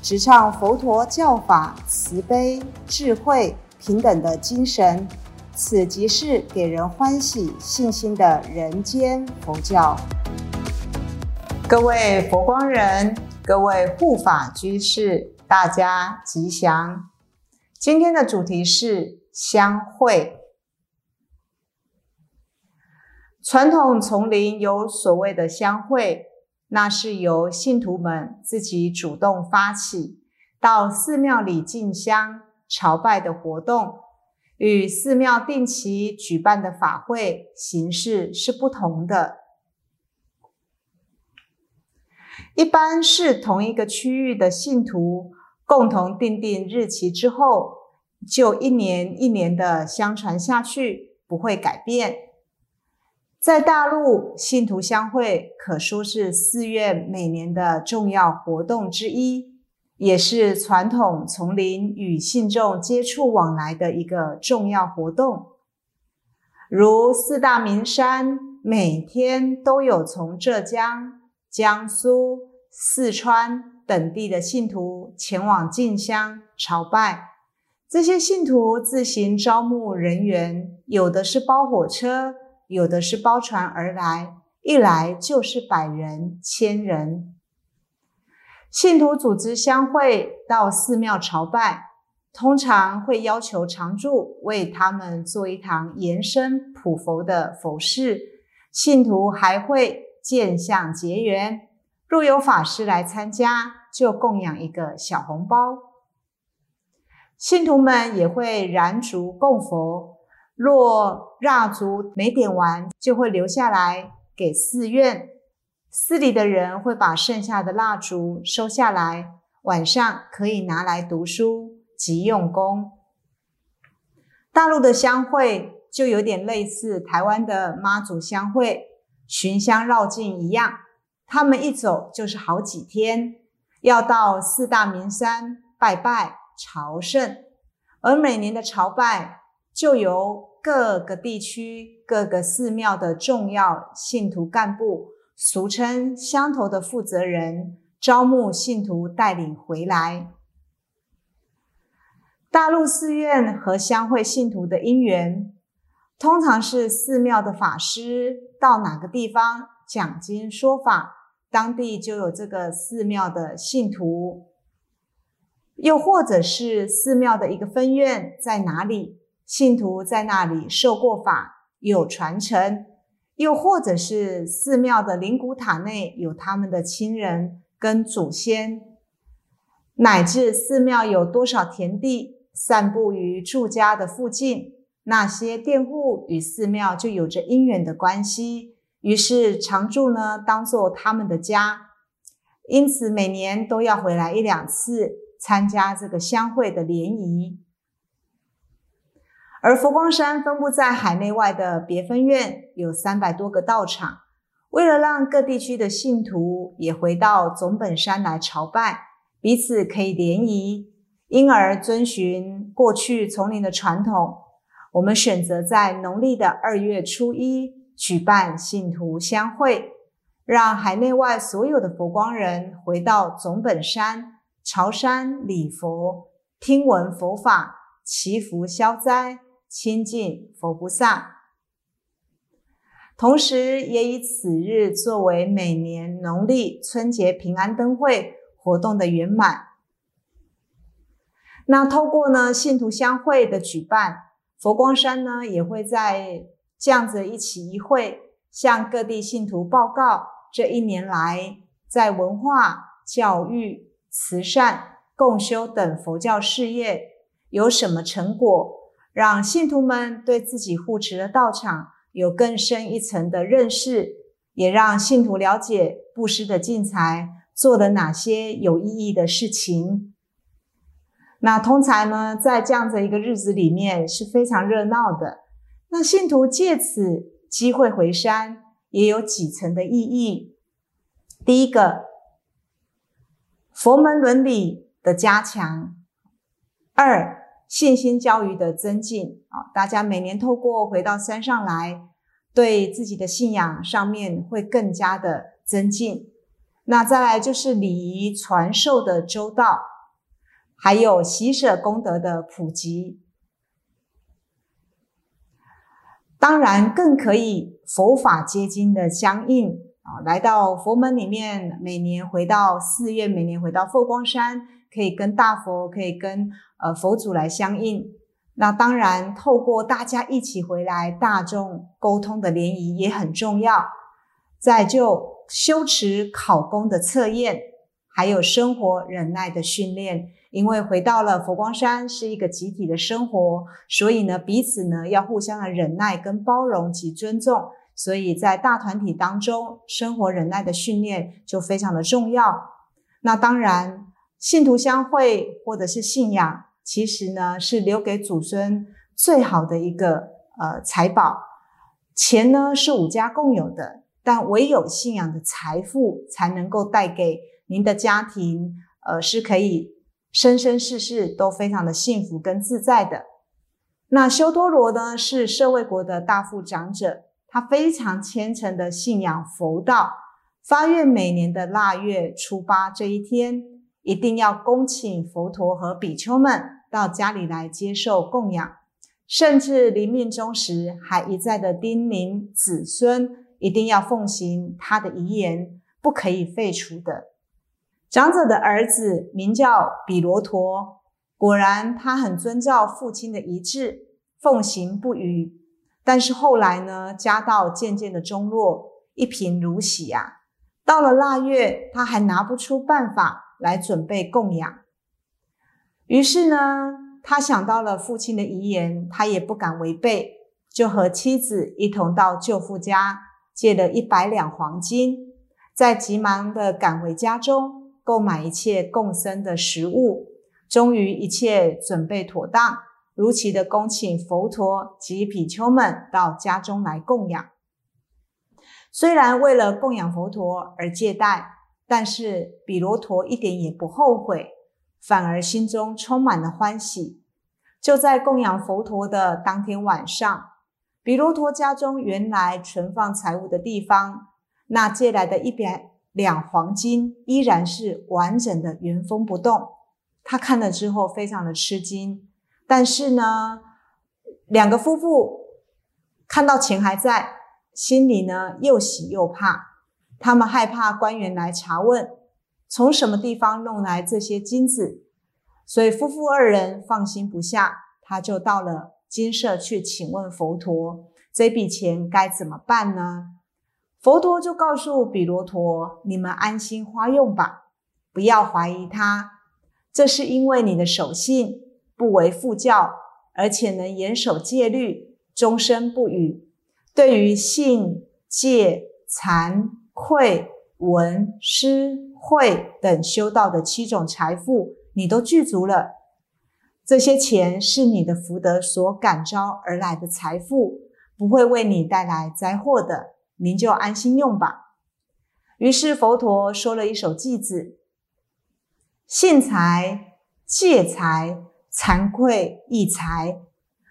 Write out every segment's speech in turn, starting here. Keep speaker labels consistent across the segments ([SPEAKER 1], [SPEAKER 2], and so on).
[SPEAKER 1] 直唱佛陀教法慈悲、智慧、平等的精神。此即是给人欢喜、信心的人间佛教。各位佛光人，各位护法居士，大家吉祥。今天的主题是相会。传统丛林有所谓的相会，那是由信徒们自己主动发起，到寺庙里进香朝拜的活动。与寺庙定期举办的法会形式是不同的。一般是同一个区域的信徒共同定定日期之后，就一年一年的相传下去，不会改变。在大陆，信徒相会可说是寺院每年的重要活动之一。也是传统丛林与信众接触往来的一个重要活动，如四大名山，每天都有从浙江、江苏、四川等地的信徒前往进香朝拜。这些信徒自行招募人员，有的是包火车，有的是包船而来，一来就是百人、千人。信徒组织相会到寺庙朝拜，通常会要求常住为他们做一堂延伸普佛的佛事。信徒还会见相结缘，若有法师来参加，就供养一个小红包。信徒们也会燃烛供佛，若蜡烛没点完，就会留下来给寺院。寺里的人会把剩下的蜡烛收下来，晚上可以拿来读书及用功。大陆的香会就有点类似台湾的妈祖香会、寻香绕境一样，他们一走就是好几天，要到四大名山拜拜朝圣，而每年的朝拜就由各个地区各个寺庙的重要信徒干部。俗称乡头的负责人招募信徒带领回来。大陆寺院和乡会信徒的因缘，通常是寺庙的法师到哪个地方讲经说法，当地就有这个寺庙的信徒；又或者是寺庙的一个分院在哪里，信徒在那里受过法，有传承。又或者是寺庙的灵骨塔内有他们的亲人跟祖先，乃至寺庙有多少田地散布于住家的附近，那些佃户与寺庙就有着因缘的关系，于是常住呢当做他们的家，因此每年都要回来一两次参加这个相会的联谊。而佛光山分布在海内外的别分院有三百多个道场，为了让各地区的信徒也回到总本山来朝拜，彼此可以联谊，因而遵循过去丛林的传统，我们选择在农历的二月初一举办信徒相会，让海内外所有的佛光人回到总本山朝山礼佛、听闻佛法、祈福消灾。亲近佛菩萨，同时也以此日作为每年农历春节平安灯会活动的圆满。那透过呢信徒相会的举办，佛光山呢也会在这样子一起一会，向各地信徒报告这一年来在文化、教育、慈善、共修等佛教事业有什么成果。让信徒们对自己护持的道场有更深一层的认识，也让信徒了解布施的进财做了哪些有意义的事情。那通常呢，在这样的一个日子里面是非常热闹的。那信徒借此机会回山，也有几层的意义。第一个，佛门伦理的加强；二，信心教育的增进。啊，大家每年透过回到山上来，对自己的信仰上面会更加的增进。那再来就是礼仪传授的周到，还有喜舍功德的普及。当然，更可以佛法接经的相应啊，来到佛门里面，每年回到寺院，每年回到佛光山，可以跟大佛，可以跟呃佛祖来相应。那当然，透过大家一起回来，大众沟通的联谊也很重要。再就。修持考功的测验，还有生活忍耐的训练。因为回到了佛光山是一个集体的生活，所以呢，彼此呢要互相的忍耐跟包容及尊重。所以在大团体当中，生活忍耐的训练就非常的重要。那当然，信徒相会或者是信仰，其实呢是留给祖孙最好的一个呃财宝。钱呢是五家共有的。但唯有信仰的财富，才能够带给您的家庭，呃，是可以生生世世都非常的幸福跟自在的。那修多罗呢，是社卫国的大富长者，他非常虔诚的信仰佛道，发愿每年的腊月初八这一天，一定要恭请佛陀和比丘们到家里来接受供养，甚至临命终时，还一再的叮咛子孙。一定要奉行他的遗言，不可以废除的。长者的儿子名叫比罗陀，果然他很遵照父亲的遗志，奉行不渝。但是后来呢，家道渐渐的中落，一贫如洗啊。到了腊月，他还拿不出办法来准备供养。于是呢，他想到了父亲的遗言，他也不敢违背，就和妻子一同到舅父家。借了一百两黄金，在急忙的赶回家中，购买一切共生的食物，终于一切准备妥当，如期的恭请佛陀及比丘们到家中来供养。虽然为了供养佛陀而借贷，但是比罗陀一点也不后悔，反而心中充满了欢喜。就在供养佛陀的当天晚上。比罗陀家中原来存放财物的地方，那借来的一百两黄金依然是完整的原封不动。他看了之后非常的吃惊，但是呢，两个夫妇看到钱还在，心里呢又喜又怕。他们害怕官员来查问，从什么地方弄来这些金子，所以夫妇二人放心不下，他就到了。金舍去请问佛陀，这笔钱该怎么办呢？佛陀就告诉比罗陀：“你们安心花用吧，不要怀疑他。这是因为你的守信不为父教，而且能严守戒律，终身不渝。对于信、戒、惭、愧、闻、施、慧等修道的七种财富，你都具足了。”这些钱是你的福德所感召而来的财富，不会为你带来灾祸的，您就安心用吧。于是佛陀说了一首偈子：信财、戒财、惭愧、异才、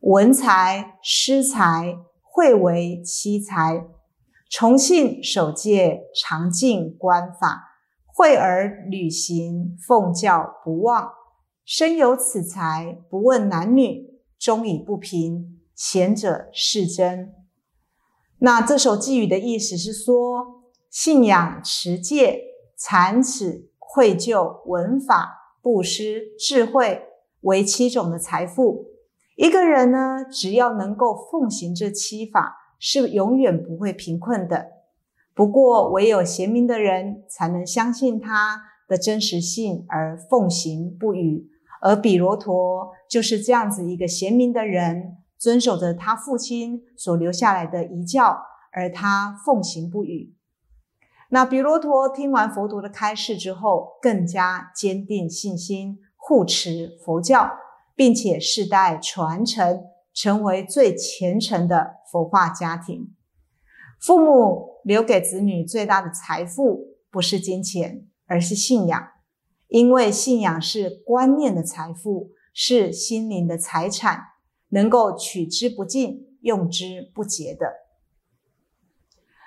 [SPEAKER 1] 文才诗才，会为奇才。重信守戒，常敬观法，会而履行，奉教不忘。身有此才，不问男女，终以不平。贤者是真。那这首寄语的意思是说，信仰、持戒、残耻、愧疚、文法、布施、智慧为七种的财富。一个人呢，只要能够奉行这七法，是永远不会贫困的。不过，唯有贤明的人才能相信他的真实性而奉行不渝。而比罗陀就是这样子一个贤明的人，遵守着他父亲所留下来的遗教，而他奉行不渝。那比罗陀听完佛陀的开示之后，更加坚定信心，护持佛教，并且世代传承，成为最虔诚的佛化家庭。父母留给子女最大的财富，不是金钱，而是信仰。因为信仰是观念的财富，是心灵的财产，能够取之不尽、用之不竭的。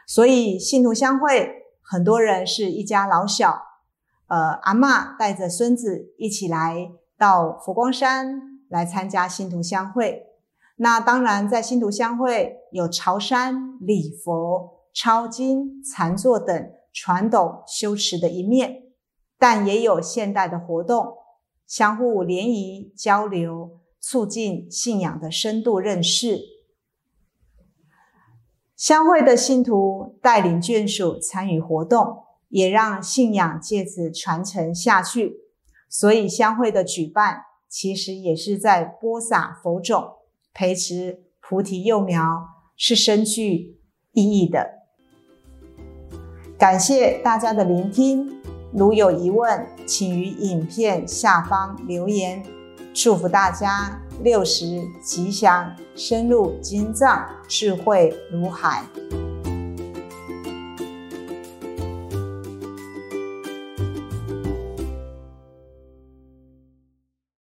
[SPEAKER 1] 所以信徒相会，很多人是一家老小，呃，阿嬷带着孙子一起来到佛光山来参加信徒相会。那当然，在信徒相会有朝山、礼佛、抄经、禅坐等传统修持的一面，但也有现代的活动，相互联谊交流，促进信仰的深度认识。相会的信徒带领眷属参与活动，也让信仰借此传承下去。所以，相会的举办其实也是在播撒佛种。培植菩提幼苗是深具意义的。感谢大家的聆听，如有疑问，请于影片下方留言。祝福大家六十吉祥，深入经藏，智慧如海。